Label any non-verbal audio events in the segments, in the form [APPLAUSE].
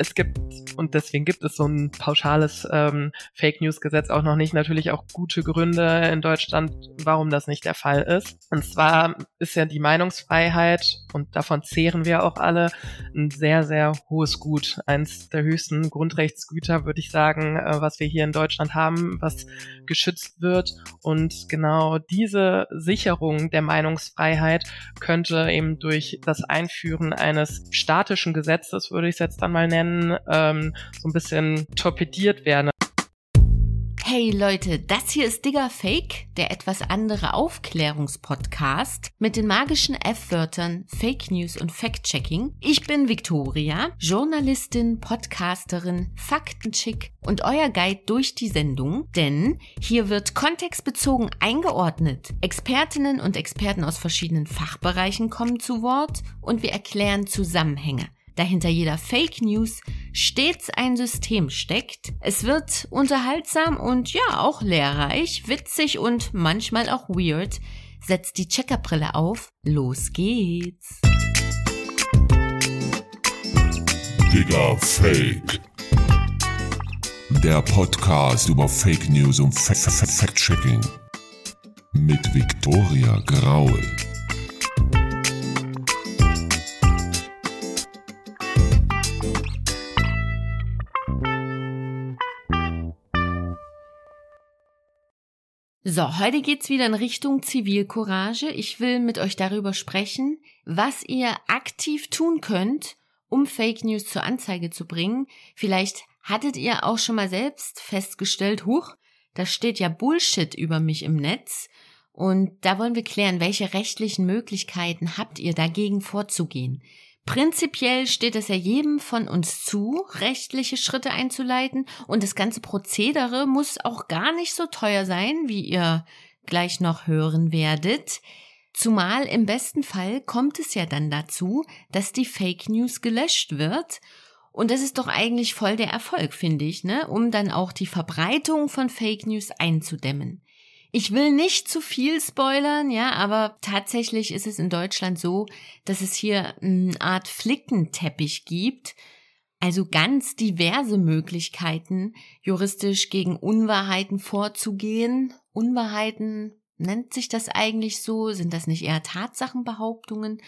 es gibt, und deswegen gibt es so ein pauschales ähm, Fake News-Gesetz auch noch nicht, natürlich auch gute Gründe in Deutschland, warum das nicht der Fall ist. Und zwar ist ja die Meinungsfreiheit, und davon zehren wir auch alle, ein sehr, sehr hohes Gut. Eins der höchsten Grundrechtsgüter, würde ich sagen, äh, was wir hier in Deutschland haben, was geschützt wird. Und genau diese Sicherung der Meinungsfreiheit könnte eben durch das Einführen eines statischen Gesetzes, würde ich es jetzt dann mal nennen, Rennen ähm, so ein bisschen torpediert werden. Hey Leute, das hier ist Digger Fake, der etwas andere Aufklärungspodcast mit den magischen F-Wörtern Fake News und Fact-Checking. Ich bin Victoria, Journalistin, Podcasterin, Faktenchick und euer Guide durch die Sendung, denn hier wird kontextbezogen eingeordnet. Expertinnen und Experten aus verschiedenen Fachbereichen kommen zu Wort und wir erklären Zusammenhänge da hinter jeder Fake News stets ein System steckt. Es wird unterhaltsam und ja auch lehrreich, witzig und manchmal auch weird. Setzt die Checkerbrille auf, los geht's. Digga Fake. Der Podcast über Fake News und Fact-Checking. Mit Victoria Graul. So, heute geht's wieder in Richtung Zivilcourage. Ich will mit euch darüber sprechen, was ihr aktiv tun könnt, um Fake News zur Anzeige zu bringen. Vielleicht hattet ihr auch schon mal selbst festgestellt, huch, da steht ja Bullshit über mich im Netz. Und da wollen wir klären, welche rechtlichen Möglichkeiten habt ihr dagegen vorzugehen. Prinzipiell steht es ja jedem von uns zu, rechtliche Schritte einzuleiten und das ganze Prozedere muss auch gar nicht so teuer sein, wie ihr gleich noch hören werdet. Zumal im besten Fall kommt es ja dann dazu, dass die Fake News gelöscht wird. Und das ist doch eigentlich voll der Erfolg, finde ich, ne? Um dann auch die Verbreitung von Fake News einzudämmen. Ich will nicht zu viel spoilern, ja, aber tatsächlich ist es in Deutschland so, dass es hier eine Art Flickenteppich gibt, also ganz diverse Möglichkeiten, juristisch gegen Unwahrheiten vorzugehen. Unwahrheiten nennt sich das eigentlich so? Sind das nicht eher Tatsachenbehauptungen?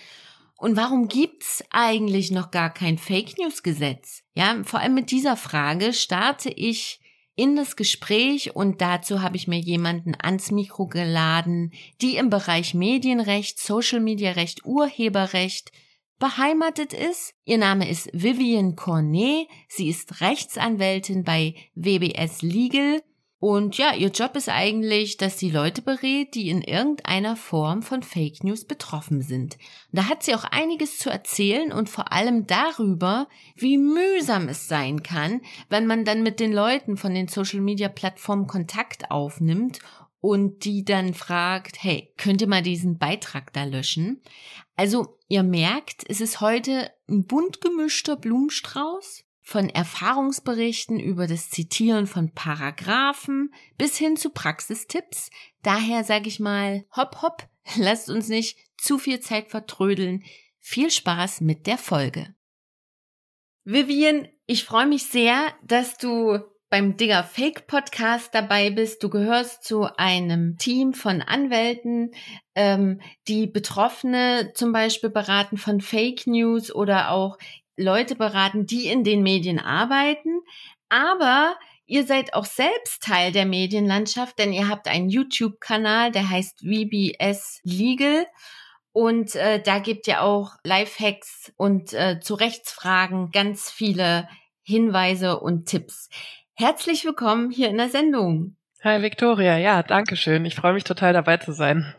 Und warum gibt's eigentlich noch gar kein Fake News Gesetz? Ja, vor allem mit dieser Frage starte ich in das Gespräch und dazu habe ich mir jemanden ans Mikro geladen, die im Bereich Medienrecht, Social Media Recht, Urheberrecht beheimatet ist. Ihr Name ist Vivian Cornet. Sie ist Rechtsanwältin bei WBS Legal und ja, ihr Job ist eigentlich, dass sie Leute berät, die in irgendeiner Form von Fake News betroffen sind. Da hat sie auch einiges zu erzählen und vor allem darüber, wie mühsam es sein kann, wenn man dann mit den Leuten von den Social Media Plattformen Kontakt aufnimmt und die dann fragt, hey, könnt ihr mal diesen Beitrag da löschen? Also, ihr merkt, es ist heute ein bunt gemischter Blumenstrauß von Erfahrungsberichten über das Zitieren von Paragraphen bis hin zu Praxistipps. Daher sage ich mal, hopp hopp, [LAUGHS] lasst uns nicht zu viel Zeit vertrödeln. Viel Spaß mit der Folge. Vivian, ich freue mich sehr, dass du beim Digger Fake Podcast dabei bist. Du gehörst zu einem Team von Anwälten, ähm, die Betroffene zum Beispiel beraten von Fake News oder auch Leute beraten, die in den Medien arbeiten, aber ihr seid auch selbst Teil der Medienlandschaft, denn ihr habt einen YouTube-Kanal, der heißt VBS Legal. Und äh, da gibt ihr auch Lifehacks und äh, zu Rechtsfragen ganz viele Hinweise und Tipps. Herzlich willkommen hier in der Sendung. Hi Victoria, ja, danke schön. Ich freue mich total dabei zu sein.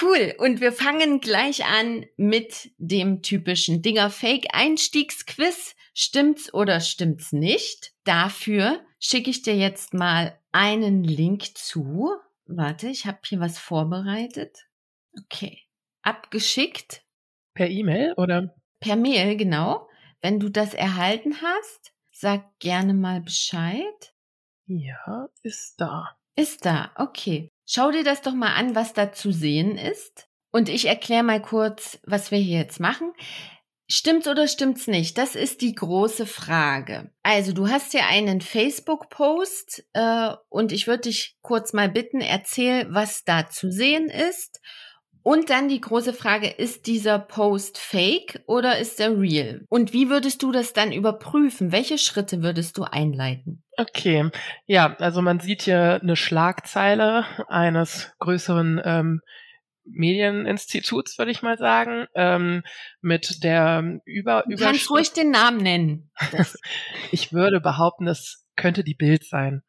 Cool. Und wir fangen gleich an mit dem typischen Dinger Fake Einstiegsquiz. Stimmt's oder stimmt's nicht? Dafür schicke ich dir jetzt mal einen Link zu. Warte, ich habe hier was vorbereitet. Okay. Abgeschickt. Per E-Mail oder? Per Mail, genau. Wenn du das erhalten hast, sag gerne mal Bescheid. Ja, ist da. Ist da, okay. Schau dir das doch mal an, was da zu sehen ist. Und ich erkläre mal kurz, was wir hier jetzt machen. Stimmt's oder stimmt's nicht? Das ist die große Frage. Also du hast ja einen Facebook-Post äh, und ich würde dich kurz mal bitten, erzähl, was da zu sehen ist. Und dann die große Frage, ist dieser Post fake oder ist er real? Und wie würdest du das dann überprüfen? Welche Schritte würdest du einleiten? Okay, ja, also man sieht hier eine Schlagzeile eines größeren ähm, Medieninstituts, würde ich mal sagen, ähm, mit der Über Du kannst ruhig den Namen nennen. [LAUGHS] ich würde behaupten, es könnte die Bild sein.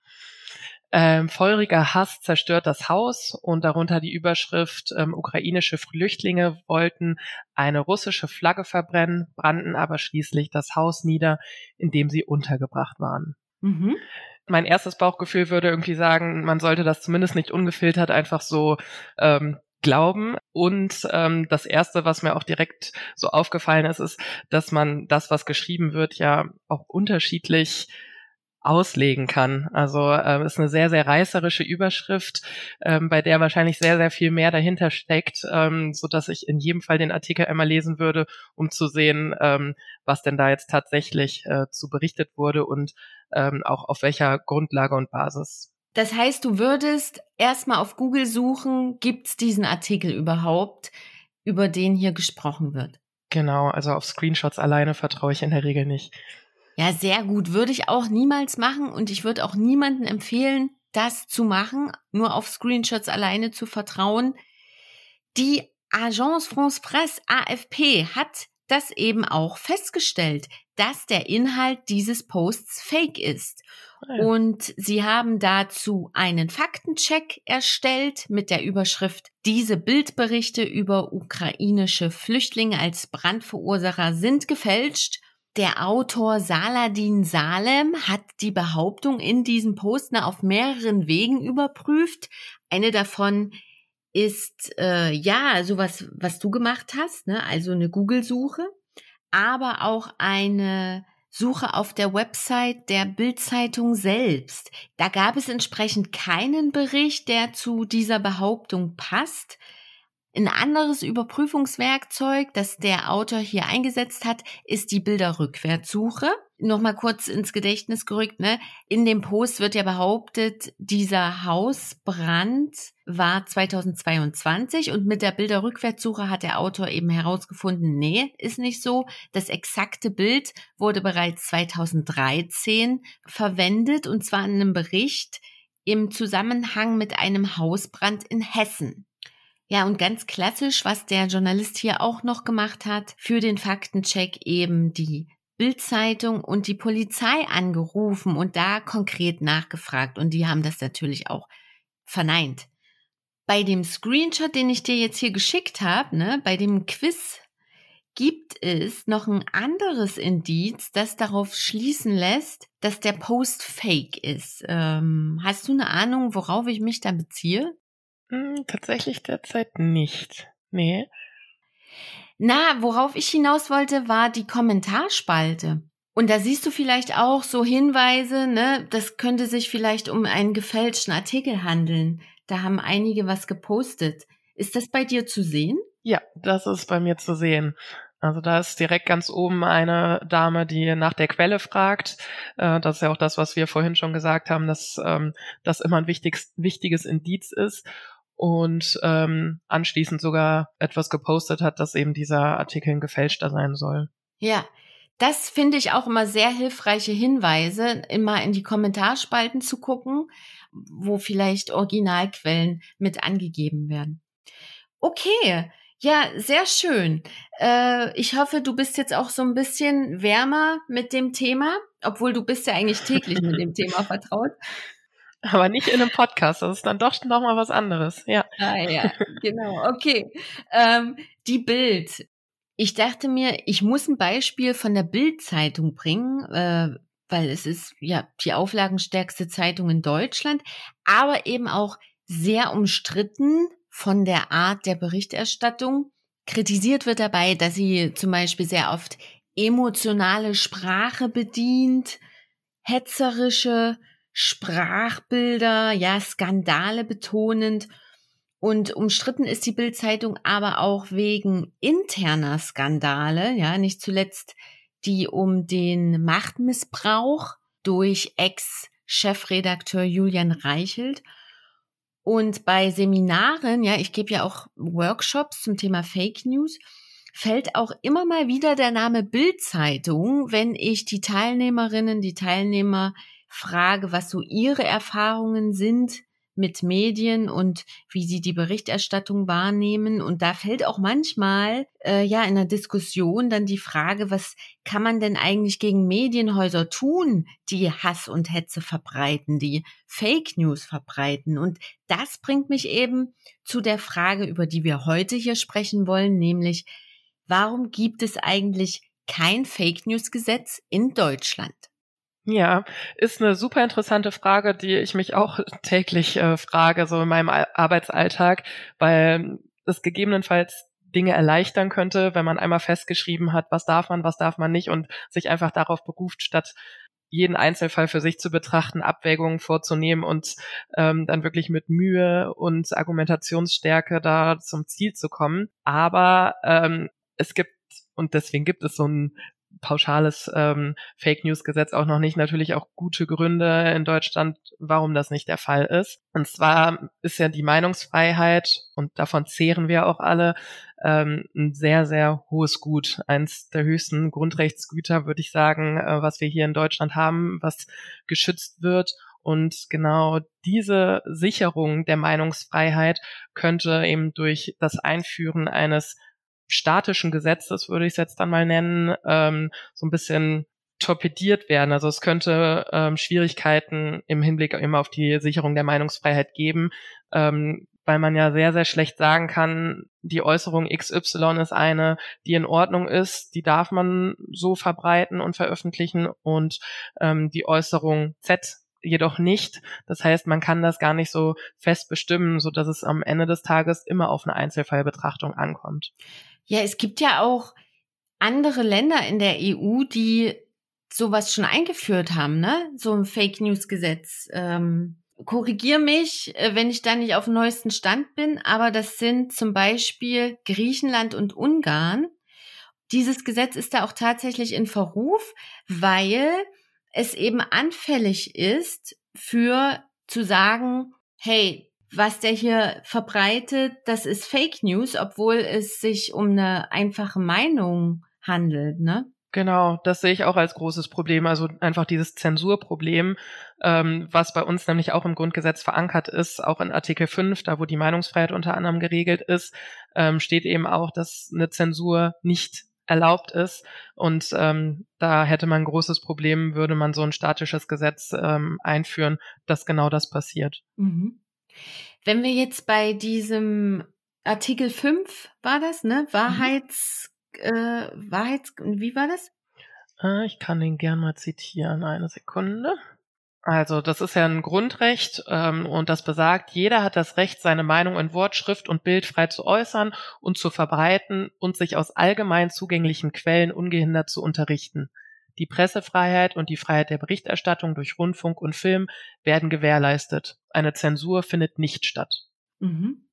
Ähm, feuriger Hass zerstört das Haus und darunter die Überschrift ähm, ukrainische Flüchtlinge wollten eine russische Flagge verbrennen, brannten aber schließlich das Haus nieder, in dem sie untergebracht waren. Mhm. Mein erstes Bauchgefühl würde irgendwie sagen, man sollte das zumindest nicht ungefiltert einfach so ähm, glauben. Und ähm, das Erste, was mir auch direkt so aufgefallen ist, ist, dass man das, was geschrieben wird, ja auch unterschiedlich auslegen kann. Also ähm, ist eine sehr, sehr reißerische Überschrift, ähm, bei der wahrscheinlich sehr, sehr viel mehr dahinter steckt, ähm, dass ich in jedem Fall den Artikel einmal lesen würde, um zu sehen, ähm, was denn da jetzt tatsächlich äh, zu berichtet wurde und ähm, auch auf welcher Grundlage und Basis. Das heißt, du würdest erstmal auf Google suchen, gibt's diesen Artikel überhaupt, über den hier gesprochen wird? Genau, also auf Screenshots alleine vertraue ich in der Regel nicht. Ja, sehr gut. Würde ich auch niemals machen und ich würde auch niemanden empfehlen, das zu machen, nur auf Screenshots alleine zu vertrauen. Die Agence France Presse AFP hat das eben auch festgestellt, dass der Inhalt dieses Posts fake ist. Ah und sie haben dazu einen Faktencheck erstellt mit der Überschrift Diese Bildberichte über ukrainische Flüchtlinge als Brandverursacher sind gefälscht. Der Autor Saladin Salem hat die Behauptung in diesem Post auf mehreren Wegen überprüft. Eine davon ist äh, ja sowas, was du gemacht hast, ne? also eine Google-Suche, aber auch eine Suche auf der Website der Bildzeitung selbst. Da gab es entsprechend keinen Bericht, der zu dieser Behauptung passt. Ein anderes Überprüfungswerkzeug, das der Autor hier eingesetzt hat, ist die Bilderrückwärtssuche. Nochmal kurz ins Gedächtnis gerückt, ne? In dem Post wird ja behauptet, dieser Hausbrand war 2022 und mit der Bilderrückwärtssuche hat der Autor eben herausgefunden, nee, ist nicht so. Das exakte Bild wurde bereits 2013 verwendet und zwar in einem Bericht im Zusammenhang mit einem Hausbrand in Hessen. Ja, und ganz klassisch, was der Journalist hier auch noch gemacht hat, für den Faktencheck eben die Bildzeitung und die Polizei angerufen und da konkret nachgefragt. Und die haben das natürlich auch verneint. Bei dem Screenshot, den ich dir jetzt hier geschickt habe, ne, bei dem Quiz, gibt es noch ein anderes Indiz, das darauf schließen lässt, dass der Post fake ist. Ähm, hast du eine Ahnung, worauf ich mich da beziehe? Hm, tatsächlich derzeit nicht. Nee. Na, worauf ich hinaus wollte, war die Kommentarspalte. Und da siehst du vielleicht auch so Hinweise, ne, das könnte sich vielleicht um einen gefälschten Artikel handeln. Da haben einige was gepostet. Ist das bei dir zu sehen? Ja, das ist bei mir zu sehen. Also da ist direkt ganz oben eine Dame, die nach der Quelle fragt. Äh, das ist ja auch das, was wir vorhin schon gesagt haben, dass ähm, das immer ein wichtiges, wichtiges Indiz ist und ähm, anschließend sogar etwas gepostet hat, dass eben dieser Artikel ein gefälschter sein soll. Ja, das finde ich auch immer sehr hilfreiche Hinweise, immer in die Kommentarspalten zu gucken, wo vielleicht Originalquellen mit angegeben werden. Okay, ja, sehr schön. Äh, ich hoffe, du bist jetzt auch so ein bisschen wärmer mit dem Thema, obwohl du bist ja eigentlich täglich mit dem Thema [LAUGHS] vertraut. Aber nicht in einem Podcast. Das ist dann doch noch mal was anderes. Ja. Ah ja, genau. Okay. Ähm, die Bild. Ich dachte mir, ich muss ein Beispiel von der Bild-Zeitung bringen, äh, weil es ist ja die auflagenstärkste Zeitung in Deutschland, aber eben auch sehr umstritten von der Art der Berichterstattung. Kritisiert wird dabei, dass sie zum Beispiel sehr oft emotionale Sprache bedient, hetzerische Sprachbilder, ja, Skandale betonend. Und umstritten ist die Bildzeitung aber auch wegen interner Skandale, ja, nicht zuletzt die um den Machtmissbrauch durch Ex-Chefredakteur Julian Reichelt. Und bei Seminaren, ja, ich gebe ja auch Workshops zum Thema Fake News, fällt auch immer mal wieder der Name Bildzeitung, wenn ich die Teilnehmerinnen, die Teilnehmer frage, was so ihre Erfahrungen sind mit Medien und wie sie die Berichterstattung wahrnehmen. Und da fällt auch manchmal äh, ja in der Diskussion dann die Frage, was kann man denn eigentlich gegen Medienhäuser tun, die Hass und Hetze verbreiten, die Fake News verbreiten. Und das bringt mich eben zu der Frage, über die wir heute hier sprechen wollen, nämlich warum gibt es eigentlich kein Fake News Gesetz in Deutschland? Ja, ist eine super interessante Frage, die ich mich auch [LAUGHS] täglich äh, frage, so in meinem Arbeitsalltag, weil es gegebenenfalls Dinge erleichtern könnte, wenn man einmal festgeschrieben hat, was darf man, was darf man nicht und sich einfach darauf beruft, statt jeden Einzelfall für sich zu betrachten, Abwägungen vorzunehmen und ähm, dann wirklich mit Mühe und Argumentationsstärke da zum Ziel zu kommen. Aber ähm, es gibt und deswegen gibt es so ein pauschales ähm, Fake News Gesetz auch noch nicht. Natürlich auch gute Gründe in Deutschland, warum das nicht der Fall ist. Und zwar ist ja die Meinungsfreiheit und davon zehren wir auch alle ähm, ein sehr sehr hohes Gut, eins der höchsten Grundrechtsgüter, würde ich sagen, äh, was wir hier in Deutschland haben, was geschützt wird. Und genau diese Sicherung der Meinungsfreiheit könnte eben durch das Einführen eines statischen Gesetzes, würde ich es jetzt dann mal nennen, ähm, so ein bisschen torpediert werden. Also es könnte ähm, Schwierigkeiten im Hinblick immer auf die Sicherung der Meinungsfreiheit geben, ähm, weil man ja sehr, sehr schlecht sagen kann, die Äußerung XY ist eine, die in Ordnung ist, die darf man so verbreiten und veröffentlichen und ähm, die Äußerung Z jedoch nicht. Das heißt, man kann das gar nicht so fest bestimmen, so dass es am Ende des Tages immer auf eine Einzelfallbetrachtung ankommt. Ja, es gibt ja auch andere Länder in der EU, die sowas schon eingeführt haben, ne? So ein Fake News Gesetz. Ähm, korrigier mich, äh, wenn ich da nicht auf dem neuesten Stand bin, aber das sind zum Beispiel Griechenland und Ungarn. Dieses Gesetz ist da auch tatsächlich in Verruf, weil es eben anfällig ist für zu sagen, hey, was der hier verbreitet, das ist Fake News, obwohl es sich um eine einfache Meinung handelt, ne? Genau, das sehe ich auch als großes Problem. Also einfach dieses Zensurproblem, ähm, was bei uns nämlich auch im Grundgesetz verankert ist, auch in Artikel 5, da wo die Meinungsfreiheit unter anderem geregelt ist, ähm, steht eben auch, dass eine Zensur nicht erlaubt ist. Und ähm, da hätte man ein großes Problem, würde man so ein statisches Gesetz ähm, einführen, dass genau das passiert. Mhm. Wenn wir jetzt bei diesem Artikel 5 war das, ne? Mhm. Wahrheits, mhm. äh, Wahrheits, wie war das? Äh, ich kann den gern mal zitieren, eine Sekunde. Also das ist ja ein Grundrecht ähm, und das besagt, jeder hat das Recht, seine Meinung in Wort, Schrift und Bild frei zu äußern und zu verbreiten und sich aus allgemein zugänglichen Quellen ungehindert zu unterrichten. Die Pressefreiheit und die Freiheit der Berichterstattung durch Rundfunk und Film werden gewährleistet. Eine Zensur findet nicht statt. Mhm.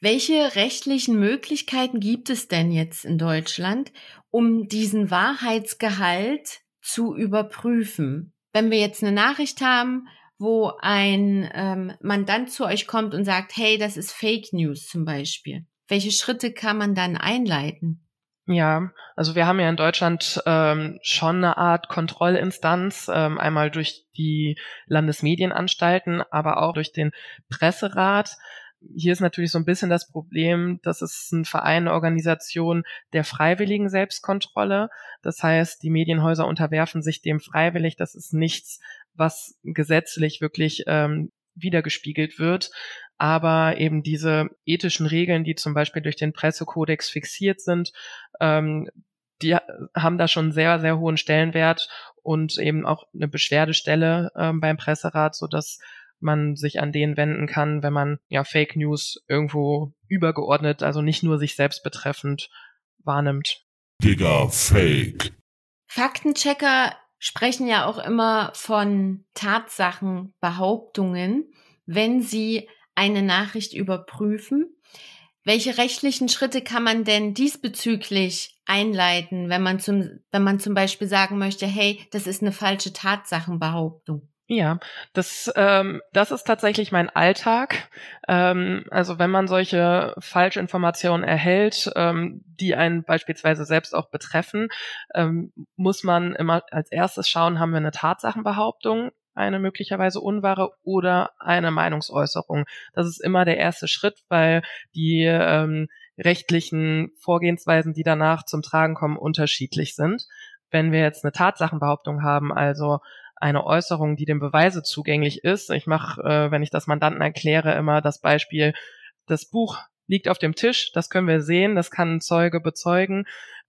Welche rechtlichen Möglichkeiten gibt es denn jetzt in Deutschland, um diesen Wahrheitsgehalt zu überprüfen? Wenn wir jetzt eine Nachricht haben, wo ein ähm, Mandant zu euch kommt und sagt, hey, das ist Fake News zum Beispiel. Welche Schritte kann man dann einleiten? Ja, also wir haben ja in Deutschland ähm, schon eine Art Kontrollinstanz, ähm, einmal durch die Landesmedienanstalten, aber auch durch den Presserat. Hier ist natürlich so ein bisschen das Problem, dass es ein Verein, eine Organisation der freiwilligen Selbstkontrolle. Das heißt, die Medienhäuser unterwerfen sich dem freiwillig. Das ist nichts, was gesetzlich wirklich ähm, wiedergespiegelt wird aber eben diese ethischen Regeln, die zum Beispiel durch den Pressekodex fixiert sind, ähm, die haben da schon sehr, sehr hohen Stellenwert und eben auch eine Beschwerdestelle ähm, beim Presserat, so dass man sich an den wenden kann, wenn man ja Fake News irgendwo übergeordnet, also nicht nur sich selbst betreffend wahrnimmt. Digga, Fake. Faktenchecker sprechen ja auch immer von Tatsachen, Behauptungen, wenn sie eine Nachricht überprüfen. Welche rechtlichen Schritte kann man denn diesbezüglich einleiten, wenn man zum, wenn man zum Beispiel sagen möchte, hey, das ist eine falsche Tatsachenbehauptung? Ja, das, ähm, das ist tatsächlich mein Alltag. Ähm, also wenn man solche Falschinformationen erhält, ähm, die einen beispielsweise selbst auch betreffen, ähm, muss man immer als erstes schauen, haben wir eine Tatsachenbehauptung, eine möglicherweise unwahre oder eine Meinungsäußerung. Das ist immer der erste Schritt, weil die ähm, rechtlichen Vorgehensweisen, die danach zum Tragen kommen, unterschiedlich sind. Wenn wir jetzt eine Tatsachenbehauptung haben, also eine Äußerung, die dem Beweise zugänglich ist. Ich mache, äh, wenn ich das Mandanten erkläre, immer das Beispiel, das Buch liegt auf dem Tisch, das können wir sehen, das kann ein Zeuge bezeugen.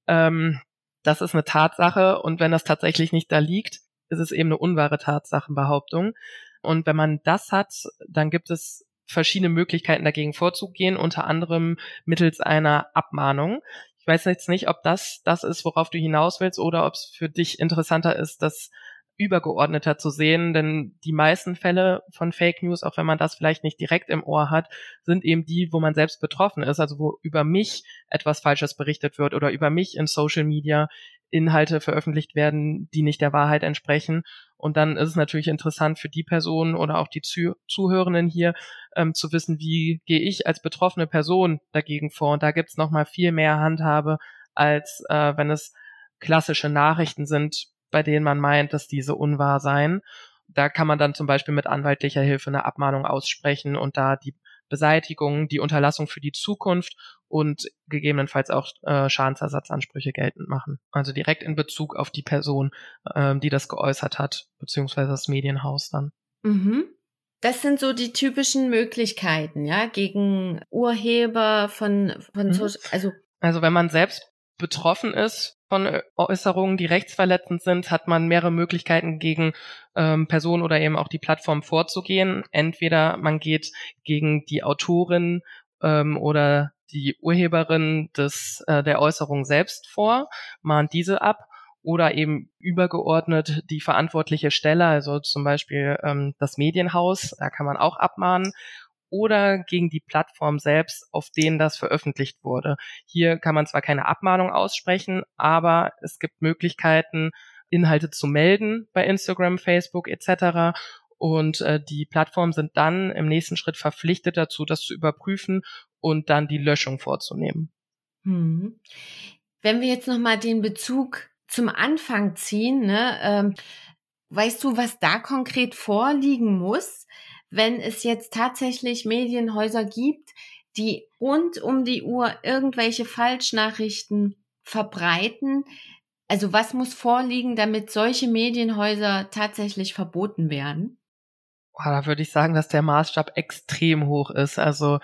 Ähm, das ist eine Tatsache und wenn das tatsächlich nicht da liegt, ist es eben eine unwahre Tatsachenbehauptung. Und wenn man das hat, dann gibt es verschiedene Möglichkeiten dagegen vorzugehen, unter anderem mittels einer Abmahnung. Ich weiß jetzt nicht, ob das das ist, worauf du hinaus willst, oder ob es für dich interessanter ist, das übergeordneter zu sehen, denn die meisten Fälle von Fake News, auch wenn man das vielleicht nicht direkt im Ohr hat, sind eben die, wo man selbst betroffen ist, also wo über mich etwas Falsches berichtet wird oder über mich in Social Media Inhalte veröffentlicht werden, die nicht der Wahrheit entsprechen. Und dann ist es natürlich interessant für die Personen oder auch die Zuh Zuhörenden hier ähm, zu wissen, wie gehe ich als betroffene Person dagegen vor. Und da gibt's noch mal viel mehr Handhabe, als äh, wenn es klassische Nachrichten sind, bei denen man meint, dass diese unwahr seien. Da kann man dann zum Beispiel mit anwaltlicher Hilfe eine Abmahnung aussprechen und da die Beseitigung, die Unterlassung für die Zukunft und gegebenenfalls auch äh, Schadensersatzansprüche geltend machen. Also direkt in Bezug auf die Person, äh, die das geäußert hat, beziehungsweise das Medienhaus dann. Mhm. Das sind so die typischen Möglichkeiten, ja, gegen Urheber von, von mhm. Social, also. Also wenn man selbst betroffen ist von Äußerungen, die rechtsverletzend sind, hat man mehrere Möglichkeiten gegen ähm, Personen oder eben auch die Plattform vorzugehen. Entweder man geht gegen die Autorin ähm, oder die Urheberin des, äh, der Äußerung selbst vor, mahnt diese ab oder eben übergeordnet die verantwortliche Stelle, also zum Beispiel ähm, das Medienhaus, da kann man auch abmahnen oder gegen die Plattform selbst, auf denen das veröffentlicht wurde. Hier kann man zwar keine Abmahnung aussprechen, aber es gibt Möglichkeiten, Inhalte zu melden bei Instagram, Facebook etc. Und äh, die Plattformen sind dann im nächsten Schritt verpflichtet dazu, das zu überprüfen und dann die Löschung vorzunehmen. Hm. Wenn wir jetzt nochmal den Bezug zum Anfang ziehen, ne, ähm, weißt du, was da konkret vorliegen muss? Wenn es jetzt tatsächlich Medienhäuser gibt, die rund um die Uhr irgendwelche Falschnachrichten verbreiten. Also was muss vorliegen, damit solche Medienhäuser tatsächlich verboten werden? da würde ich sagen, dass der Maßstab extrem hoch ist. Also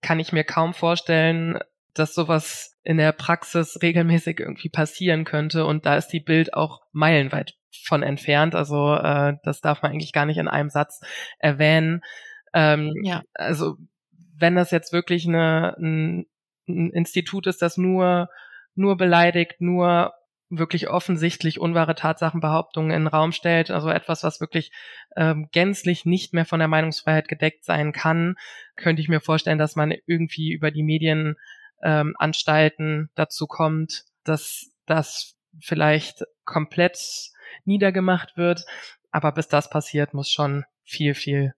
kann ich mir kaum vorstellen, dass sowas in der Praxis regelmäßig irgendwie passieren könnte. Und da ist die Bild auch meilenweit von entfernt. Also äh, das darf man eigentlich gar nicht in einem Satz erwähnen. Ähm, ja. Also wenn das jetzt wirklich eine, ein, ein Institut ist, das nur nur beleidigt, nur wirklich offensichtlich unwahre Tatsachenbehauptungen in den Raum stellt, also etwas, was wirklich ähm, gänzlich nicht mehr von der Meinungsfreiheit gedeckt sein kann, könnte ich mir vorstellen, dass man irgendwie über die Medienanstalten ähm, dazu kommt, dass das vielleicht komplett niedergemacht wird. Aber bis das passiert, muss schon viel, viel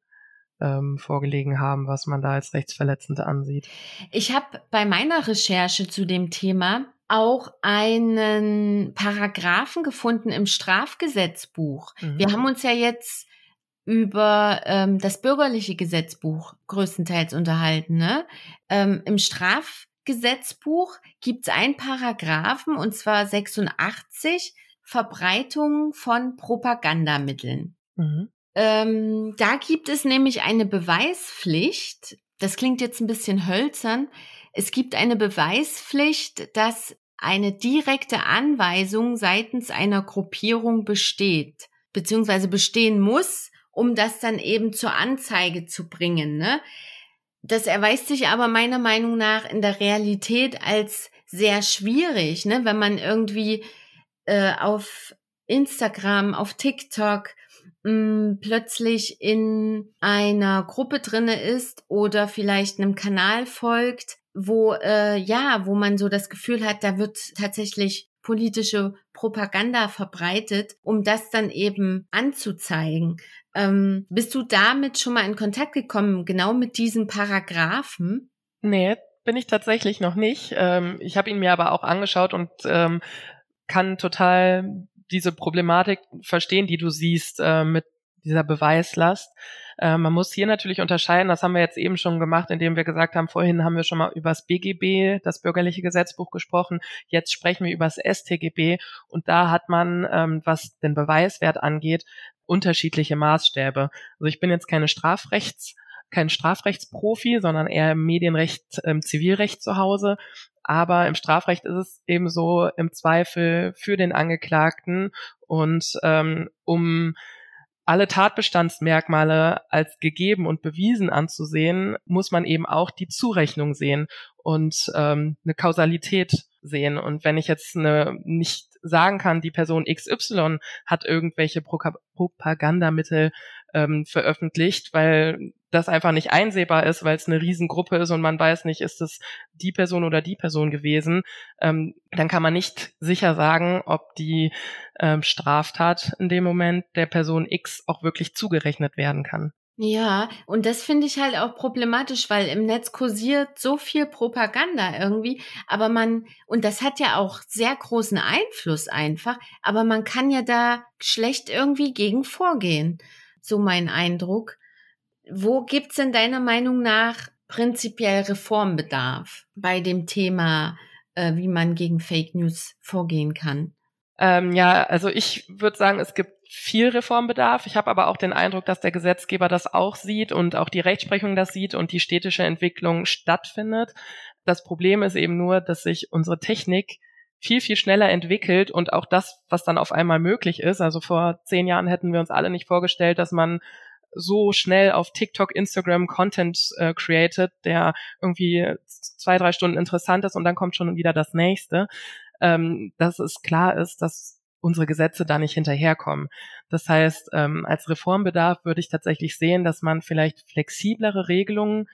ähm, vorgelegen haben, was man da als rechtsverletzend ansieht. Ich habe bei meiner Recherche zu dem Thema auch einen Paragraphen gefunden im Strafgesetzbuch. Mhm. Wir haben uns ja jetzt über ähm, das bürgerliche Gesetzbuch größtenteils unterhalten. Ne? Ähm, Im Strafgesetzbuch gibt es einen Paragraphen, und zwar 86, Verbreitung von Propagandamitteln. Mhm. Ähm, da gibt es nämlich eine Beweispflicht. Das klingt jetzt ein bisschen hölzern. Es gibt eine Beweispflicht, dass eine direkte Anweisung seitens einer Gruppierung besteht, beziehungsweise bestehen muss, um das dann eben zur Anzeige zu bringen. Ne? Das erweist sich aber meiner Meinung nach in der Realität als sehr schwierig, ne? wenn man irgendwie äh, auf Instagram, auf TikTok mh, mm, plötzlich in einer Gruppe drinne ist oder vielleicht einem Kanal folgt, wo äh, ja, wo man so das Gefühl hat, da wird tatsächlich politische Propaganda verbreitet, um das dann eben anzuzeigen. Ähm, bist du damit schon mal in Kontakt gekommen, genau mit diesem Paragraphen? Nee, bin ich tatsächlich noch nicht. Ähm, ich habe ihn mir aber auch angeschaut und ähm, kann total diese Problematik verstehen, die du siehst äh, mit dieser Beweislast. Äh, man muss hier natürlich unterscheiden, das haben wir jetzt eben schon gemacht, indem wir gesagt haben, vorhin haben wir schon mal über das BGB, das bürgerliche Gesetzbuch gesprochen, jetzt sprechen wir über das STGB und da hat man, ähm, was den Beweiswert angeht, unterschiedliche Maßstäbe. Also ich bin jetzt keine Strafrechts kein Strafrechtsprofi, sondern eher im Medienrecht, im Zivilrecht zu Hause. Aber im Strafrecht ist es eben so im Zweifel für den Angeklagten und ähm, um alle Tatbestandsmerkmale als gegeben und bewiesen anzusehen, muss man eben auch die Zurechnung sehen und ähm, eine Kausalität sehen. Und wenn ich jetzt eine, nicht sagen kann, die Person XY hat irgendwelche Pro Propagandamittel ähm, veröffentlicht, weil das einfach nicht einsehbar ist, weil es eine Riesengruppe ist und man weiß nicht, ist es die Person oder die Person gewesen, ähm, dann kann man nicht sicher sagen, ob die ähm, Straftat in dem Moment der Person X auch wirklich zugerechnet werden kann. Ja, und das finde ich halt auch problematisch, weil im Netz kursiert so viel Propaganda irgendwie, aber man, und das hat ja auch sehr großen Einfluss einfach, aber man kann ja da schlecht irgendwie gegen vorgehen. So mein Eindruck. Wo gibt's denn deiner Meinung nach prinzipiell Reformbedarf bei dem Thema, äh, wie man gegen Fake News vorgehen kann? Ähm, ja, also ich würde sagen, es gibt viel Reformbedarf. Ich habe aber auch den Eindruck, dass der Gesetzgeber das auch sieht und auch die Rechtsprechung das sieht und die städtische Entwicklung stattfindet. Das Problem ist eben nur, dass sich unsere Technik viel, viel schneller entwickelt und auch das, was dann auf einmal möglich ist. Also vor zehn Jahren hätten wir uns alle nicht vorgestellt, dass man so schnell auf TikTok, Instagram Content äh, created, der irgendwie zwei, drei Stunden interessant ist und dann kommt schon wieder das nächste. Ähm, dass es klar ist, dass unsere Gesetze da nicht hinterherkommen. Das heißt, ähm, als Reformbedarf würde ich tatsächlich sehen, dass man vielleicht flexiblere Regelungen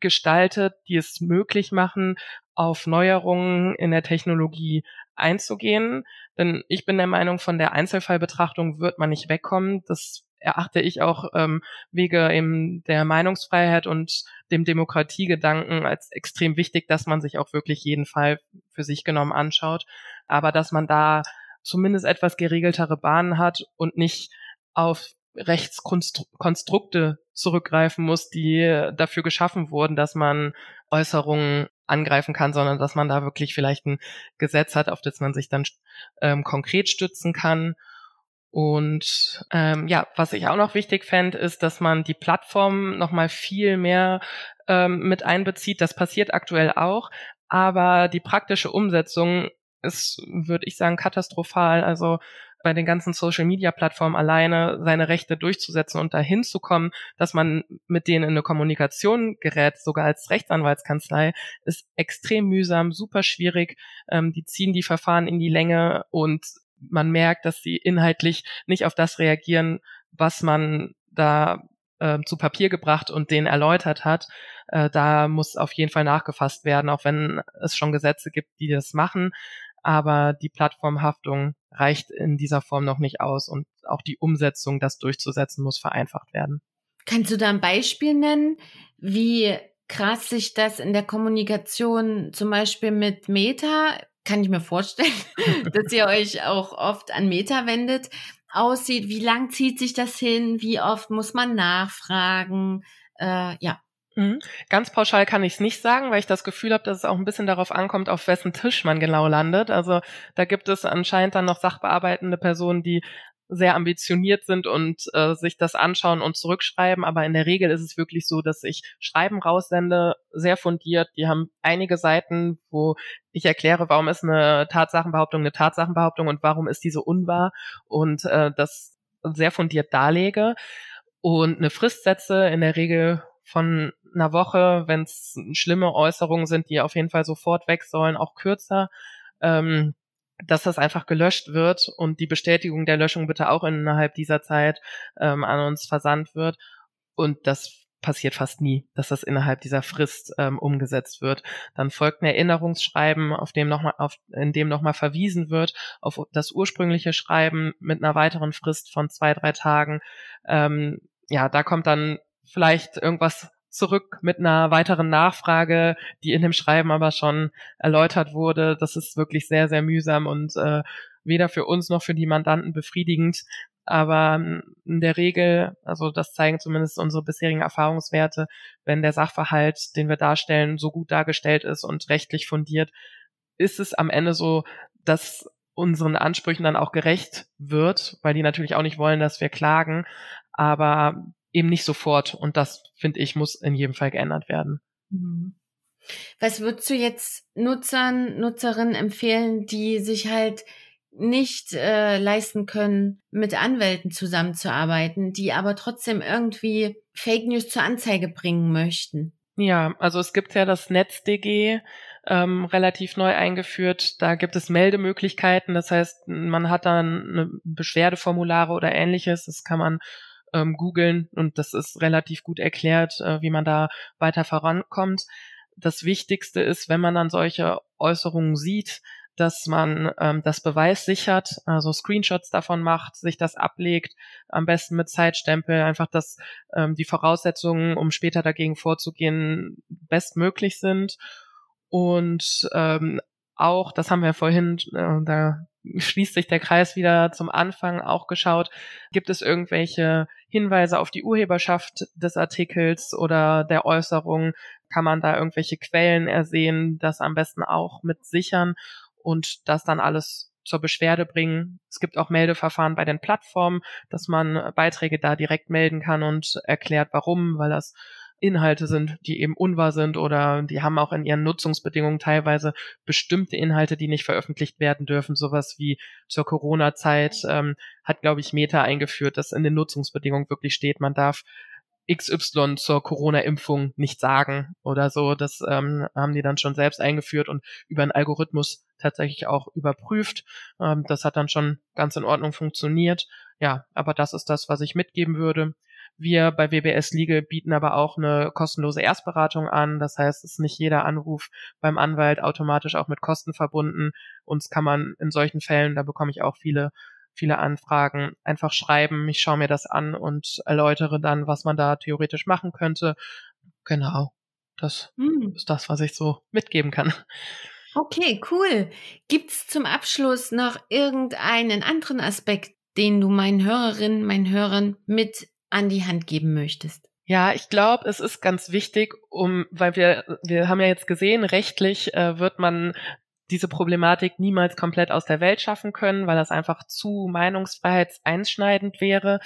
gestaltet, die es möglich machen, auf Neuerungen in der Technologie einzugehen. Denn ich bin der Meinung, von der Einzelfallbetrachtung wird man nicht wegkommen. Das erachte ich auch ähm, wege eben der Meinungsfreiheit und dem Demokratiegedanken als extrem wichtig, dass man sich auch wirklich jeden Fall für sich genommen anschaut. Aber dass man da zumindest etwas geregeltere Bahnen hat und nicht auf Rechtskonstrukte zurückgreifen muss, die dafür geschaffen wurden, dass man Äußerungen angreifen kann, sondern dass man da wirklich vielleicht ein Gesetz hat, auf das man sich dann ähm, konkret stützen kann. Und ähm, ja, was ich auch noch wichtig fände, ist, dass man die Plattform nochmal viel mehr ähm, mit einbezieht. Das passiert aktuell auch, aber die praktische Umsetzung ist, würde ich sagen, katastrophal. Also bei den ganzen Social-Media-Plattformen alleine seine Rechte durchzusetzen und dahin zu kommen, dass man mit denen in eine Kommunikation gerät, sogar als Rechtsanwaltskanzlei, ist extrem mühsam, super schwierig. Ähm, die ziehen die Verfahren in die Länge und man merkt, dass sie inhaltlich nicht auf das reagieren, was man da äh, zu Papier gebracht und denen erläutert hat. Äh, da muss auf jeden Fall nachgefasst werden, auch wenn es schon Gesetze gibt, die das machen aber die Plattformhaftung reicht in dieser Form noch nicht aus und auch die Umsetzung, das durchzusetzen, muss vereinfacht werden. Kannst du da ein Beispiel nennen, wie krass sich das in der Kommunikation zum Beispiel mit Meta, kann ich mir vorstellen, [LAUGHS] dass ihr euch auch oft an Meta wendet, aussieht? Wie lang zieht sich das hin? Wie oft muss man nachfragen? Äh, ja. Mhm. Ganz pauschal kann ich es nicht sagen, weil ich das Gefühl habe, dass es auch ein bisschen darauf ankommt, auf wessen Tisch man genau landet. Also da gibt es anscheinend dann noch sachbearbeitende Personen, die sehr ambitioniert sind und äh, sich das anschauen und zurückschreiben. Aber in der Regel ist es wirklich so, dass ich Schreiben raussende, sehr fundiert. Die haben einige Seiten, wo ich erkläre, warum ist eine Tatsachenbehauptung eine Tatsachenbehauptung und warum ist diese unwahr und äh, das sehr fundiert darlege. Und eine Frist setze in der Regel von einer Woche, wenn es schlimme Äußerungen sind, die auf jeden Fall sofort weg sollen, auch kürzer. Ähm, dass das einfach gelöscht wird und die Bestätigung der Löschung bitte auch innerhalb dieser Zeit ähm, an uns versandt wird. Und das passiert fast nie, dass das innerhalb dieser Frist ähm, umgesetzt wird. Dann folgt ein Erinnerungsschreiben, auf dem noch mal, auf, in dem nochmal verwiesen wird auf das ursprüngliche Schreiben mit einer weiteren Frist von zwei, drei Tagen. Ähm, ja, da kommt dann vielleicht irgendwas zurück mit einer weiteren Nachfrage, die in dem Schreiben aber schon erläutert wurde. Das ist wirklich sehr, sehr mühsam und äh, weder für uns noch für die Mandanten befriedigend. Aber ähm, in der Regel, also das zeigen zumindest unsere bisherigen Erfahrungswerte, wenn der Sachverhalt, den wir darstellen, so gut dargestellt ist und rechtlich fundiert, ist es am Ende so, dass unseren Ansprüchen dann auch gerecht wird, weil die natürlich auch nicht wollen, dass wir klagen, aber eben nicht sofort. Und das, finde ich, muss in jedem Fall geändert werden. Mhm. Was würdest du jetzt Nutzern, Nutzerinnen empfehlen, die sich halt nicht äh, leisten können, mit Anwälten zusammenzuarbeiten, die aber trotzdem irgendwie Fake News zur Anzeige bringen möchten. Ja, also es gibt ja das NetzDG ähm, relativ neu eingeführt. Da gibt es Meldemöglichkeiten. Das heißt, man hat dann Beschwerdeformulare oder ähnliches. Das kann man ähm, googeln und das ist relativ gut erklärt, äh, wie man da weiter vorankommt. Das Wichtigste ist, wenn man dann solche Äußerungen sieht, dass man ähm, das Beweis sichert, also Screenshots davon macht, sich das ablegt, am besten mit Zeitstempel, einfach, dass ähm, die Voraussetzungen, um später dagegen vorzugehen, bestmöglich sind. Und ähm, auch, das haben wir vorhin, äh, da schließt sich der Kreis wieder zum Anfang auch geschaut, gibt es irgendwelche Hinweise auf die Urheberschaft des Artikels oder der Äußerung? Kann man da irgendwelche Quellen ersehen, das am besten auch mit sichern? und das dann alles zur Beschwerde bringen. Es gibt auch Meldeverfahren bei den Plattformen, dass man Beiträge da direkt melden kann und erklärt, warum, weil das Inhalte sind, die eben unwahr sind oder die haben auch in ihren Nutzungsbedingungen teilweise bestimmte Inhalte, die nicht veröffentlicht werden dürfen. Sowas wie zur Corona-Zeit ähm, hat, glaube ich, Meta eingeführt, dass in den Nutzungsbedingungen wirklich steht, man darf XY zur Corona-Impfung nicht sagen oder so. Das ähm, haben die dann schon selbst eingeführt und über einen Algorithmus tatsächlich auch überprüft. Ähm, das hat dann schon ganz in Ordnung funktioniert. Ja, aber das ist das, was ich mitgeben würde. Wir bei WBS Legal bieten aber auch eine kostenlose Erstberatung an. Das heißt, es ist nicht jeder Anruf beim Anwalt automatisch auch mit Kosten verbunden. Uns kann man in solchen Fällen, da bekomme ich auch viele viele Anfragen, einfach schreiben, ich schaue mir das an und erläutere dann, was man da theoretisch machen könnte. Genau. Das hm. ist das, was ich so mitgeben kann. Okay, cool. Gibt's zum Abschluss noch irgendeinen anderen Aspekt, den du meinen Hörerinnen, meinen Hörern mit an die Hand geben möchtest? Ja, ich glaube, es ist ganz wichtig, um, weil wir, wir haben ja jetzt gesehen, rechtlich äh, wird man diese Problematik niemals komplett aus der Welt schaffen können, weil das einfach zu meinungsfreiheitseinschneidend wäre.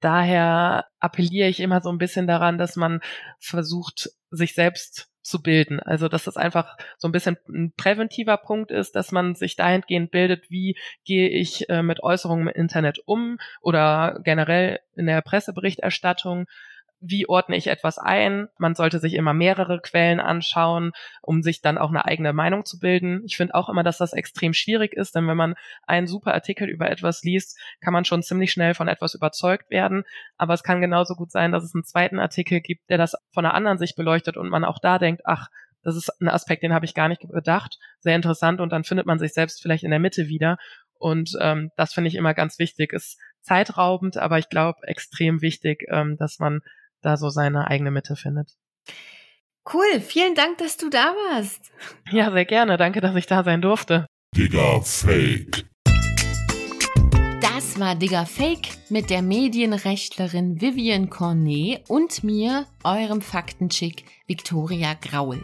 Daher appelliere ich immer so ein bisschen daran, dass man versucht, sich selbst zu bilden. Also dass das einfach so ein bisschen ein präventiver Punkt ist, dass man sich dahingehend bildet, wie gehe ich äh, mit Äußerungen im Internet um oder generell in der Presseberichterstattung wie ordne ich etwas ein. Man sollte sich immer mehrere Quellen anschauen, um sich dann auch eine eigene Meinung zu bilden. Ich finde auch immer, dass das extrem schwierig ist, denn wenn man einen super Artikel über etwas liest, kann man schon ziemlich schnell von etwas überzeugt werden. Aber es kann genauso gut sein, dass es einen zweiten Artikel gibt, der das von einer anderen Sicht beleuchtet und man auch da denkt, ach, das ist ein Aspekt, den habe ich gar nicht bedacht. Sehr interessant und dann findet man sich selbst vielleicht in der Mitte wieder. Und ähm, das finde ich immer ganz wichtig. Ist zeitraubend, aber ich glaube extrem wichtig, ähm, dass man da so seine eigene Mitte findet. Cool, vielen Dank, dass du da warst. Ja, sehr gerne. Danke, dass ich da sein durfte. Digga Fake. Das war Digga Fake mit der Medienrechtlerin Vivian Cornet und mir, eurem Faktenchick Victoria Graul.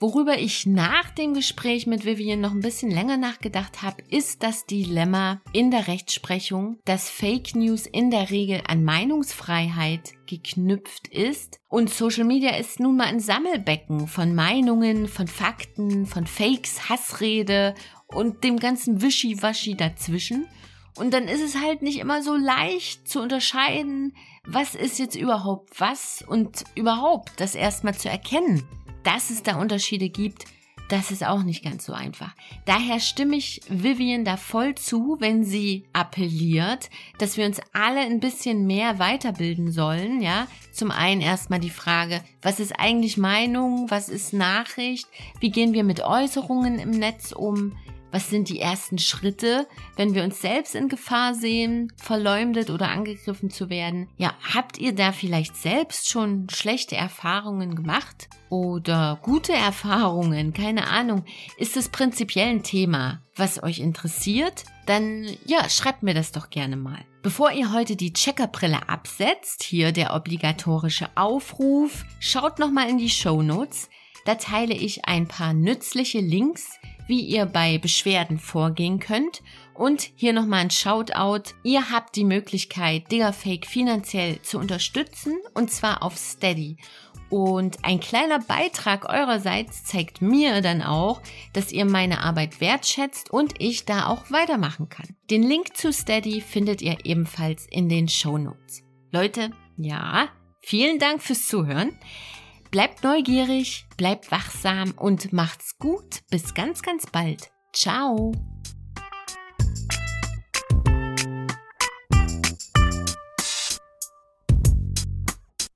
Worüber ich nach dem Gespräch mit Vivian noch ein bisschen länger nachgedacht habe, ist das Dilemma in der Rechtsprechung, dass Fake News in der Regel an Meinungsfreiheit geknüpft ist. Und Social Media ist nun mal ein Sammelbecken von Meinungen, von Fakten, von Fakes, Hassrede und dem ganzen Wischiwaschi dazwischen. Und dann ist es halt nicht immer so leicht zu unterscheiden, was ist jetzt überhaupt was und überhaupt das erstmal zu erkennen dass es da Unterschiede gibt, das ist auch nicht ganz so einfach. Daher stimme ich Vivian da voll zu, wenn sie appelliert, dass wir uns alle ein bisschen mehr weiterbilden sollen, ja. Zum einen erstmal die Frage, was ist eigentlich Meinung, was ist Nachricht, wie gehen wir mit Äußerungen im Netz um, was sind die ersten Schritte, wenn wir uns selbst in Gefahr sehen, verleumdet oder angegriffen zu werden? Ja, habt ihr da vielleicht selbst schon schlechte Erfahrungen gemacht? Oder gute Erfahrungen? Keine Ahnung. Ist es prinzipiell ein Thema, was euch interessiert? Dann, ja, schreibt mir das doch gerne mal. Bevor ihr heute die Checkerbrille absetzt, hier der obligatorische Aufruf, schaut nochmal in die Show Notes. Da teile ich ein paar nützliche Links, wie ihr bei Beschwerden vorgehen könnt. Und hier nochmal ein Shoutout. Ihr habt die Möglichkeit, Diggerfake finanziell zu unterstützen und zwar auf Steady. Und ein kleiner Beitrag eurerseits zeigt mir dann auch, dass ihr meine Arbeit wertschätzt und ich da auch weitermachen kann. Den Link zu Steady findet ihr ebenfalls in den Show Notes. Leute, ja, vielen Dank fürs Zuhören. Bleibt neugierig, bleibt wachsam und macht's gut. Bis ganz, ganz bald. Ciao.